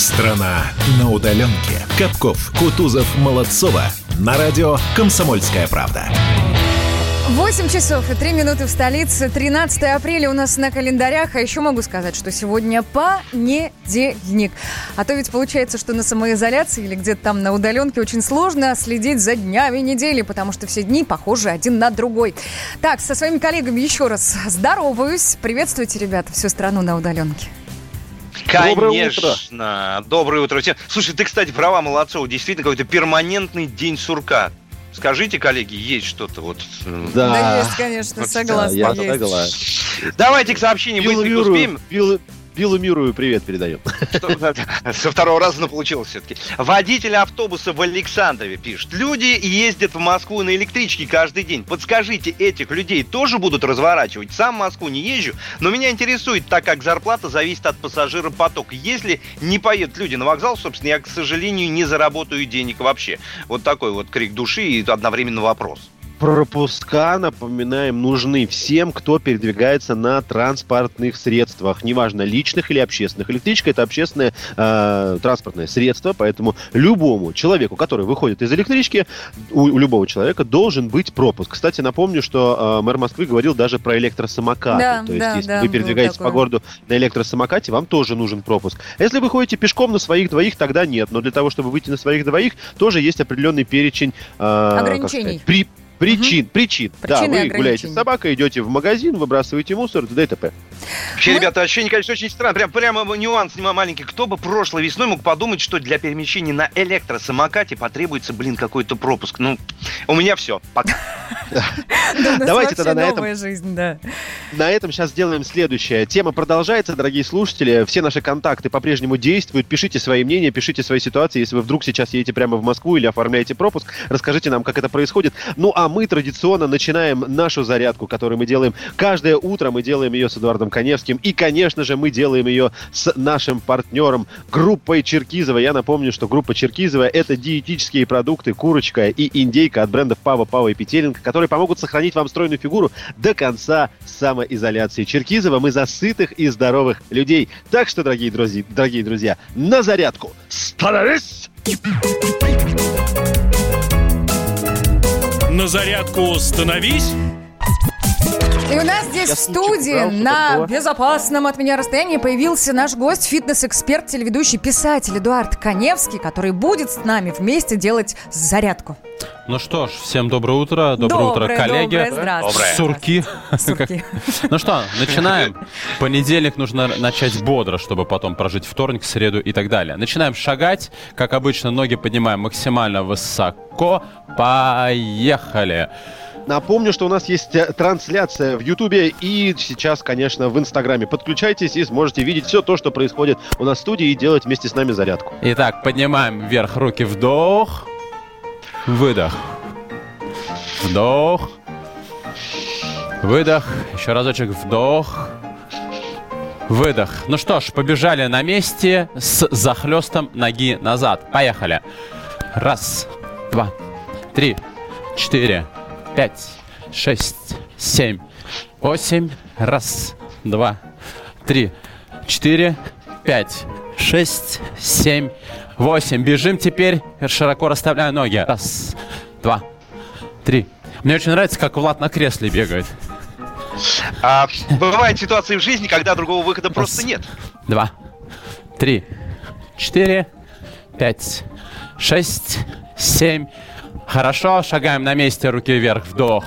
Страна на удаленке. Капков, Кутузов, Молодцова. На радио «Комсомольская правда». 8 часов и 3 минуты в столице. 13 апреля у нас на календарях. А еще могу сказать, что сегодня понедельник. А то ведь получается, что на самоизоляции или где-то там на удаленке очень сложно следить за днями недели, потому что все дни похожи один на другой. Так, со своими коллегами еще раз здороваюсь. Приветствуйте, ребята, всю страну на удаленке. Конечно. Доброе утро. Доброе утро всем. Слушай, ты, кстати, права Молодцова. Действительно, какой-то перманентный день сурка. Скажите, коллеги, есть что-то вот... Да, да есть, конечно, согласна. Да, я есть. согласен. Давайте к сообщениям быстренько успеем. Билл, Биллу Мирую привет передаем. Со второго раза, но получилось все-таки. Водитель автобуса в Александрове пишет. Люди ездят в Москву на электричке каждый день. Подскажите, этих людей тоже будут разворачивать? Сам в Москву не езжу, но меня интересует, так как зарплата зависит от пассажира потока. Если не поедут люди на вокзал, собственно, я, к сожалению, не заработаю денег вообще. Вот такой вот крик души и одновременно вопрос пропуска, напоминаем, нужны всем, кто передвигается на транспортных средствах, неважно, личных или общественных. Электричка – это общественное э, транспортное средство, поэтому любому человеку, который выходит из электрички, у, у любого человека должен быть пропуск. Кстати, напомню, что э, мэр Москвы говорил даже про электросамокаты. Да, То есть, да, если да, вы передвигаетесь по городу на электросамокате, вам тоже нужен пропуск. Если вы ходите пешком на своих двоих, тогда нет. Но для того, чтобы выйти на своих двоих, тоже есть определенный перечень э, ограничений. Сказать, при, Причин, угу. причин. Причины да, вы гуляете с собакой, идете в магазин, выбрасываете мусор, т.д. и т.п. Вообще, Мы... ребята, ощущение, конечно, очень странно. Прям, прямо нюанс маленький. Кто бы прошлой весной мог подумать, что для перемещения на электросамокате потребуется, блин, какой-то пропуск. Ну, у меня все. Пока. Давайте тогда на этом... жизнь, да. На этом сейчас сделаем следующее. Тема продолжается, дорогие слушатели. Все наши контакты по-прежнему действуют. Пишите свои мнения, пишите свои ситуации. Если вы вдруг сейчас едете прямо в Москву или оформляете пропуск, расскажите нам, как это происходит. Ну, а мы традиционно начинаем нашу зарядку, которую мы делаем каждое утро. Мы делаем ее с Эдуардом Коневским. И, конечно же, мы делаем ее с нашим партнером, группой Черкизова. Я напомню, что группа Черкизова – это диетические продукты, курочка и индейка от брендов Пава, Пава и Петеленко, которые помогут сохранить вам стройную фигуру до конца самоизоляции. Черкизова мы за сытых и здоровых людей. Так что, дорогие друзья, дорогие друзья на зарядку! Становись! На зарядку становись! И у нас здесь Я в студии на такого. безопасном от меня расстоянии появился наш гость, фитнес-эксперт, телеведущий, писатель Эдуард Коневский, который будет с нами вместе делать зарядку. Ну что ж, всем доброе утро, доброе, доброе утро, коллеги. Доброе, здравствуйте. Сурки. Сурки. Ну что, начинаем. Понедельник нужно начать бодро, чтобы потом прожить вторник, среду и так далее. Начинаем шагать. Как обычно, ноги поднимаем максимально высоко. Поехали. Напомню, что у нас есть э, трансляция в Ютубе и сейчас, конечно, в Инстаграме. Подключайтесь и сможете видеть все то, что происходит у нас в студии и делать вместе с нами зарядку. Итак, поднимаем вверх руки, вдох, выдох, вдох, выдох, еще разочек, вдох, выдох. Ну что ж, побежали на месте с захлестом ноги назад. Поехали. Раз, два, три, четыре, пять, шесть, семь, восемь. Раз, два, три, четыре, пять, шесть, семь, восемь. Бежим теперь, широко расставляю ноги. Раз, два, три. Мне очень нравится, как Влад на кресле бегает. А, бывают ситуации в жизни, когда другого выхода Раз, просто нет. Два, три, четыре, пять, шесть, семь, Хорошо, шагаем на месте, руки вверх, вдох.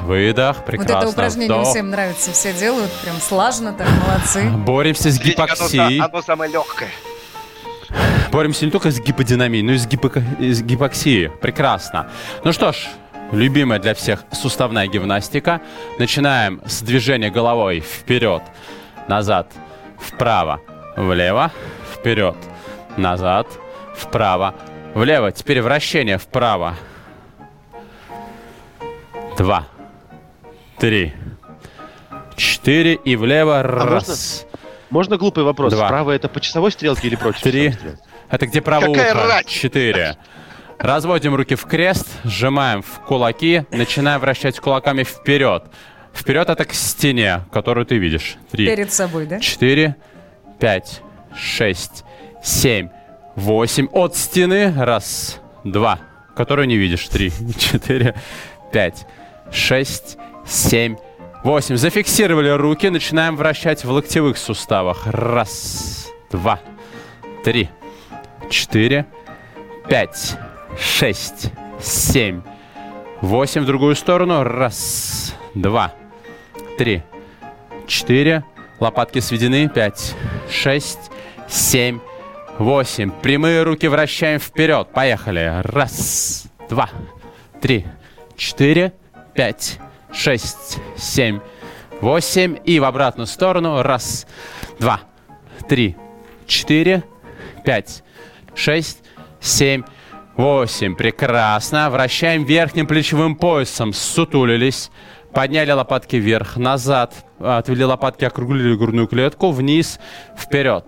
Выдох, прекрасно. Вот это упражнение вдох. всем нравится, все делают, прям слаженно так, молодцы. Боремся с гипоксией. Оно, оно самое легкое. Боремся не только с гиподинамией, но и с, гипо... с гипоксией. Прекрасно. Ну что ж, любимая для всех суставная гимнастика. Начинаем с движения головой вперед, назад, вправо, влево, вперед, назад, вправо, Влево. Теперь вращение вправо. Два. Три. Четыре. И влево. А Раз. Можно, можно глупый вопрос? Два. Право это по часовой стрелке или против Три. Это где право Какая ухо? Рать? Четыре. Разводим руки в крест, сжимаем в кулаки, начинаем вращать кулаками вперед. Вперед это к стене, которую ты видишь. Три. Перед собой, да? Четыре. Пять. шесть, семь, восемь. От стены. Раз, два. Которую не видишь. Три, четыре, пять, шесть, семь, восемь. Зафиксировали руки. Начинаем вращать в локтевых суставах. Раз, два, три, четыре, пять, шесть, семь, восемь. В другую сторону. Раз, два, три, четыре. Лопатки сведены. Пять, шесть, семь, восемь. Прямые руки вращаем вперед. Поехали. Раз, два, три, четыре, пять, шесть, семь, восемь. И в обратную сторону. Раз, два, три, четыре, пять, шесть, семь, восемь. Прекрасно. Вращаем верхним плечевым поясом. Сутулились. Подняли лопатки вверх, назад. Отвели лопатки, округлили грудную клетку. Вниз, вперед.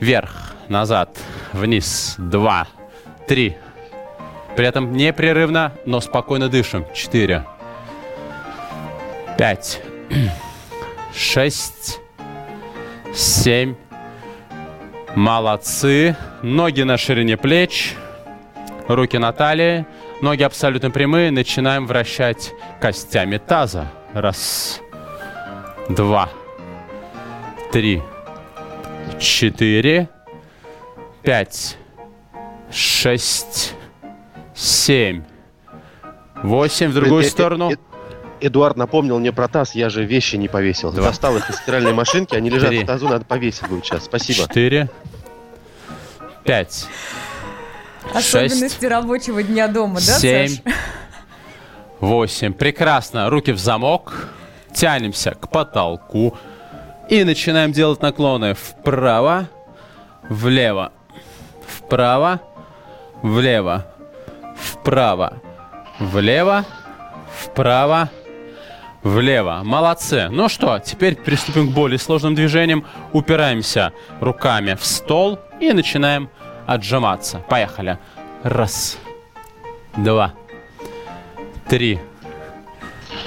Вверх, назад, вниз. Два, три. При этом непрерывно, но спокойно дышим. Четыре. Пять. Шесть. Семь. Молодцы. Ноги на ширине плеч. Руки на талии. Ноги абсолютно прямые. Начинаем вращать костями таза. Раз. Два. Три. Четыре. Пять. Шесть. Семь. Восемь. В другую сторону. Эдуард напомнил мне про таз, я же вещи не повесил. Два. Достал их из стиральной машинки, они лежат Три. в тазу, надо повесить будет сейчас. Спасибо. Четыре. Пять. Особенности 6, рабочего дня дома, да, 7, Саш? 8. Прекрасно. Руки в замок. Тянемся к потолку. И начинаем делать наклоны вправо, влево, вправо, влево, вправо, влево, вправо, влево. Молодцы. Ну что, теперь приступим к более сложным движениям. Упираемся руками в стол и начинаем отжиматься. Поехали. Раз, два, три,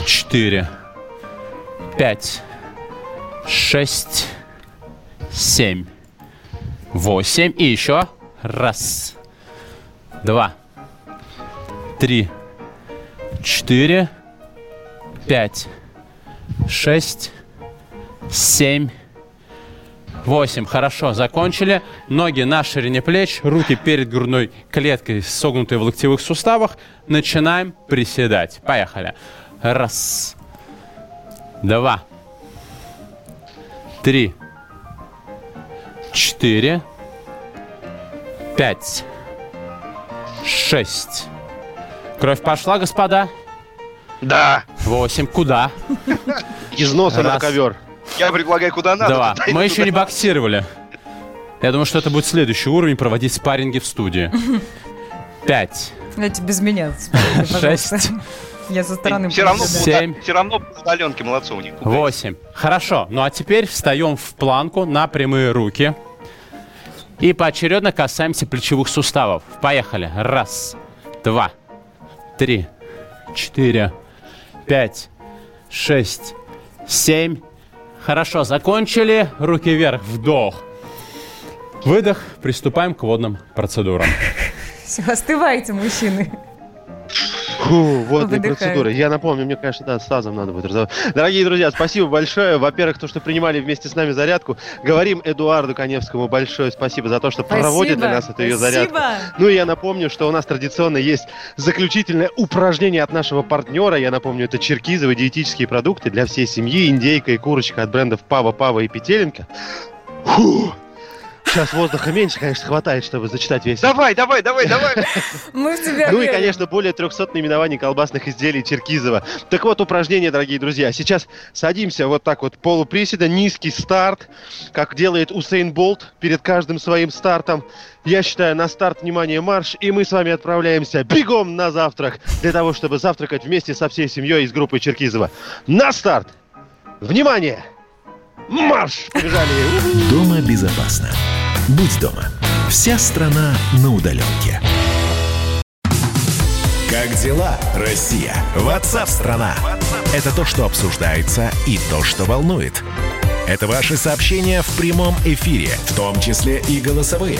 четыре, пять, шесть, семь, восемь. И еще. Раз, два, три, четыре, пять, шесть, семь, 8. Хорошо, закончили. Ноги на ширине плеч, руки перед грудной клеткой, согнутые в локтевых суставах. Начинаем приседать. Поехали. Раз. Два. Три. Четыре. Пять. Шесть. Кровь пошла, господа? Да. Восемь. Куда? Из носа Раз. на ковер. Я предлагаю куда надо. Да, мы еще не боксировали. Я думаю, что это будет следующий уровень проводить спарринги в студии. Пять. Давайте без меня. Шесть. Я со стороны все равно, Семь. все равно удаленки молодцы у них. Восемь. Хорошо. Ну а теперь встаем в планку на прямые руки. И поочередно касаемся плечевых суставов. Поехали. Раз, два, три, четыре, пять, шесть, семь, Хорошо, закончили. Руки вверх, вдох. Выдох. Приступаем к водным процедурам. Все, остывайте, мужчины. Фу, водные Выдыхаю. процедуры. Я напомню, мне, конечно, да, с тазом надо будет разговаривать. Дорогие друзья, спасибо большое. Во-первых, то, что принимали вместе с нами зарядку. Говорим Эдуарду Коневскому большое спасибо за то, что спасибо. проводит для нас эту ее зарядку. Ну и я напомню, что у нас традиционно есть заключительное упражнение от нашего партнера. Я напомню, это черкизовые диетические продукты для всей семьи. Индейка и курочка от брендов Пава, Пава и Петеленко. Фу. Сейчас воздуха меньше, конечно, хватает, чтобы зачитать весь. Давай, давай, давай, давай. Мы в тебя Ну и, конечно, более 300 наименований колбасных изделий Черкизова. Так вот, упражнение, дорогие друзья. Сейчас садимся вот так вот полуприседа, низкий старт, как делает Усейн Болт перед каждым своим стартом. Я считаю, на старт, внимание, марш, и мы с вами отправляемся бегом на завтрак, для того, чтобы завтракать вместе со всей семьей из группы Черкизова. На старт! Внимание! Марш! Дома безопасно. Будь дома. Вся страна на удаленке. Как дела, Россия? Ватсап-страна! Это то, что обсуждается и то, что волнует. Это ваши сообщения в прямом эфире, в том числе и голосовые.